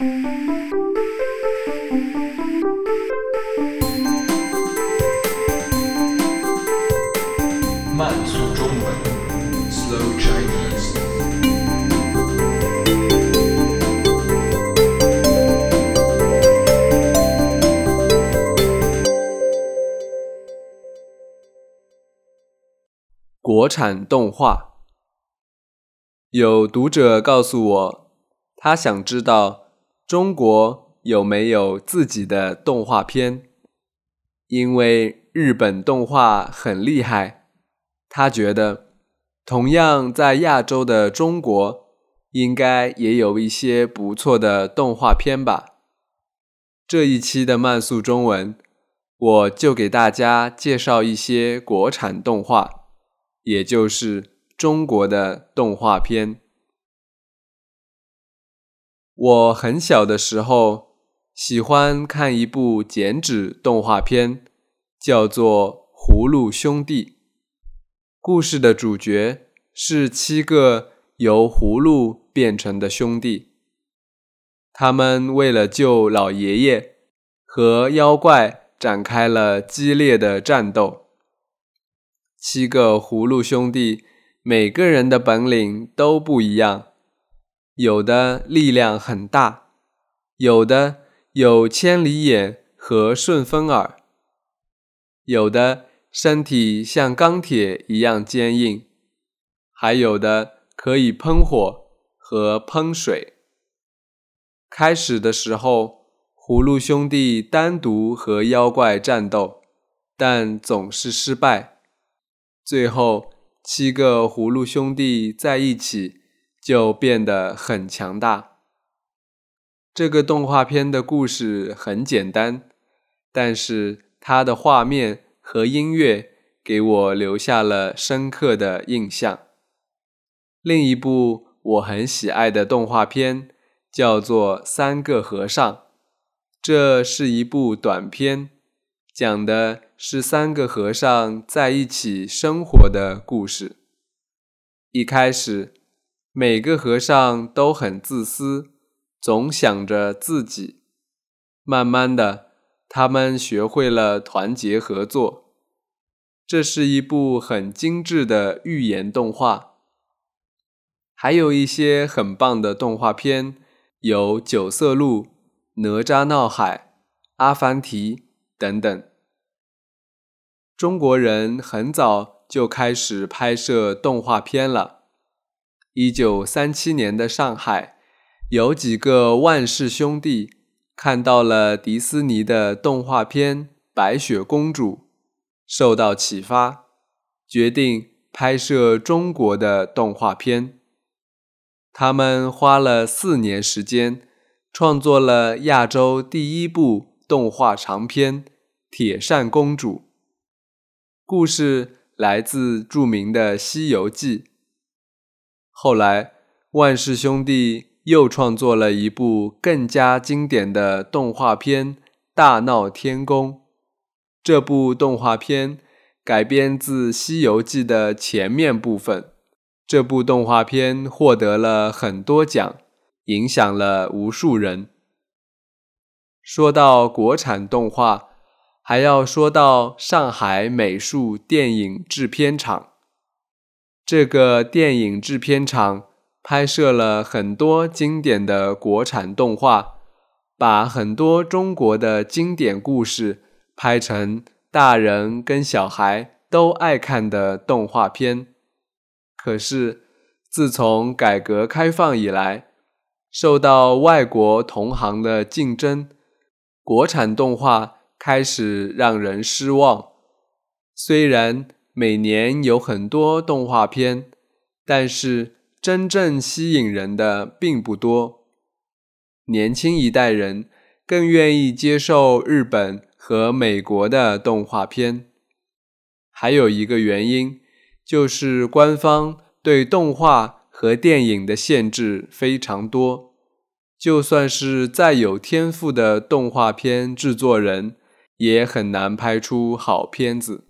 慢速中文，Slow Chinese。国产动画，有读者告诉我，他想知道中国有没有自己的动画片，因为日本动画很厉害，他觉得同样在亚洲的中国应该也有一些不错的动画片吧。这一期的慢速中文，我就给大家介绍一些国产动画。也就是中国的动画片。我很小的时候喜欢看一部剪纸动画片，叫做《葫芦兄弟》。故事的主角是七个由葫芦变成的兄弟，他们为了救老爷爷，和妖怪展开了激烈的战斗。七个葫芦兄弟，每个人的本领都不一样，有的力量很大，有的有千里眼和顺风耳，有的身体像钢铁一样坚硬，还有的可以喷火和喷水。开始的时候，葫芦兄弟单独和妖怪战斗，但总是失败。最后，七个葫芦兄弟在一起就变得很强大。这个动画片的故事很简单，但是它的画面和音乐给我留下了深刻的印象。另一部我很喜爱的动画片叫做《三个和尚》，这是一部短片。讲的是三个和尚在一起生活的故事。一开始，每个和尚都很自私，总想着自己。慢慢的，他们学会了团结合作。这是一部很精致的寓言动画。还有一些很棒的动画片，有《九色鹿》《哪吒闹海》《阿凡提》等等。中国人很早就开始拍摄动画片了。一九三七年的上海，有几个万氏兄弟看到了迪士尼的动画片《白雪公主》，受到启发，决定拍摄中国的动画片。他们花了四年时间，创作了亚洲第一部动画长片《铁扇公主》。故事来自著名的《西游记》。后来，万氏兄弟又创作了一部更加经典的动画片《大闹天宫》。这部动画片改编自《西游记》的前面部分。这部动画片获得了很多奖，影响了无数人。说到国产动画。还要说到上海美术电影制片厂，这个电影制片厂拍摄了很多经典的国产动画，把很多中国的经典故事拍成大人跟小孩都爱看的动画片。可是自从改革开放以来，受到外国同行的竞争，国产动画。开始让人失望。虽然每年有很多动画片，但是真正吸引人的并不多。年轻一代人更愿意接受日本和美国的动画片。还有一个原因，就是官方对动画和电影的限制非常多。就算是再有天赋的动画片制作人，也很难拍出好片子。